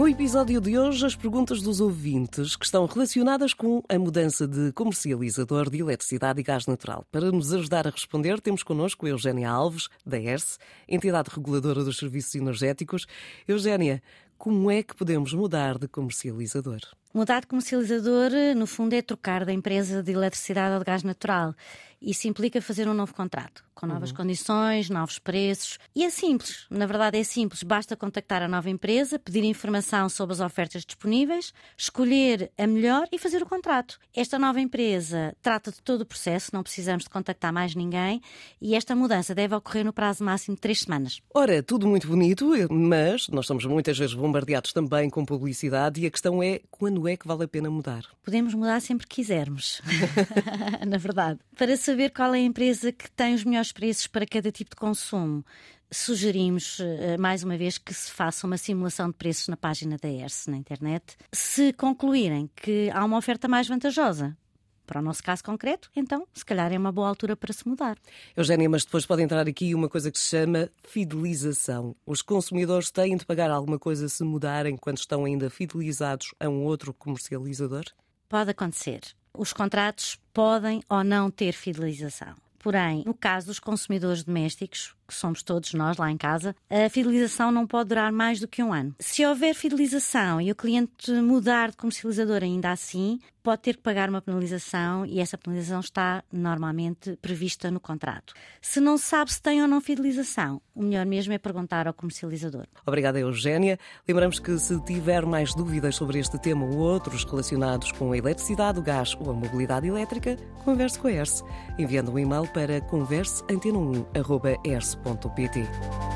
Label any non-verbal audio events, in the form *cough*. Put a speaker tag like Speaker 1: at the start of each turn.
Speaker 1: No episódio de hoje, as perguntas dos ouvintes que estão relacionadas com a mudança de comercializador de eletricidade e gás natural. Para nos ajudar a responder, temos connosco a Eugénia Alves, da ERSE, entidade reguladora dos serviços energéticos. Eugénia, como é que podemos mudar de comercializador?
Speaker 2: Mudar de comercializador, no fundo, é trocar da empresa de eletricidade ou de gás natural. Isso implica fazer um novo contrato, com novas uhum. condições, novos preços. E é simples, na verdade é simples. Basta contactar a nova empresa, pedir informação sobre as ofertas disponíveis, escolher a melhor e fazer o contrato. Esta nova empresa trata de todo o processo, não precisamos de contactar mais ninguém e esta mudança deve ocorrer no prazo máximo de três semanas.
Speaker 1: Ora, tudo muito bonito, mas nós estamos muitas vezes bombardeados também com publicidade e a questão é quando é que vale a pena mudar?
Speaker 2: Podemos mudar sempre que quisermos, *laughs* na verdade. Para saber qual é a empresa que tem os melhores preços para cada tipo de consumo, sugerimos eh, mais uma vez que se faça uma simulação de preços na página da ERSE na internet. Se concluírem que há uma oferta mais vantajosa, para o nosso caso concreto, então, se calhar é uma boa altura para se mudar.
Speaker 1: Eugénia, mas depois pode entrar aqui uma coisa que se chama fidelização. Os consumidores têm de pagar alguma coisa se mudarem quando estão ainda fidelizados a um outro comercializador?
Speaker 2: Pode acontecer. Os contratos podem ou não ter fidelização. Porém, no caso dos consumidores domésticos, que somos todos nós lá em casa, a fidelização não pode durar mais do que um ano. Se houver fidelização e o cliente mudar de comercializador ainda assim, pode ter que pagar uma penalização e essa penalização está normalmente prevista no contrato. Se não sabe se tem ou não fidelização, o melhor mesmo é perguntar ao comercializador.
Speaker 1: Obrigada, Eugénia. Lembramos que se tiver mais dúvidas sobre este tema ou outros relacionados com a eletricidade, o gás ou a mobilidade elétrica, converse com a ERSE, enviando um e-mail para converseantena1.ers.pt.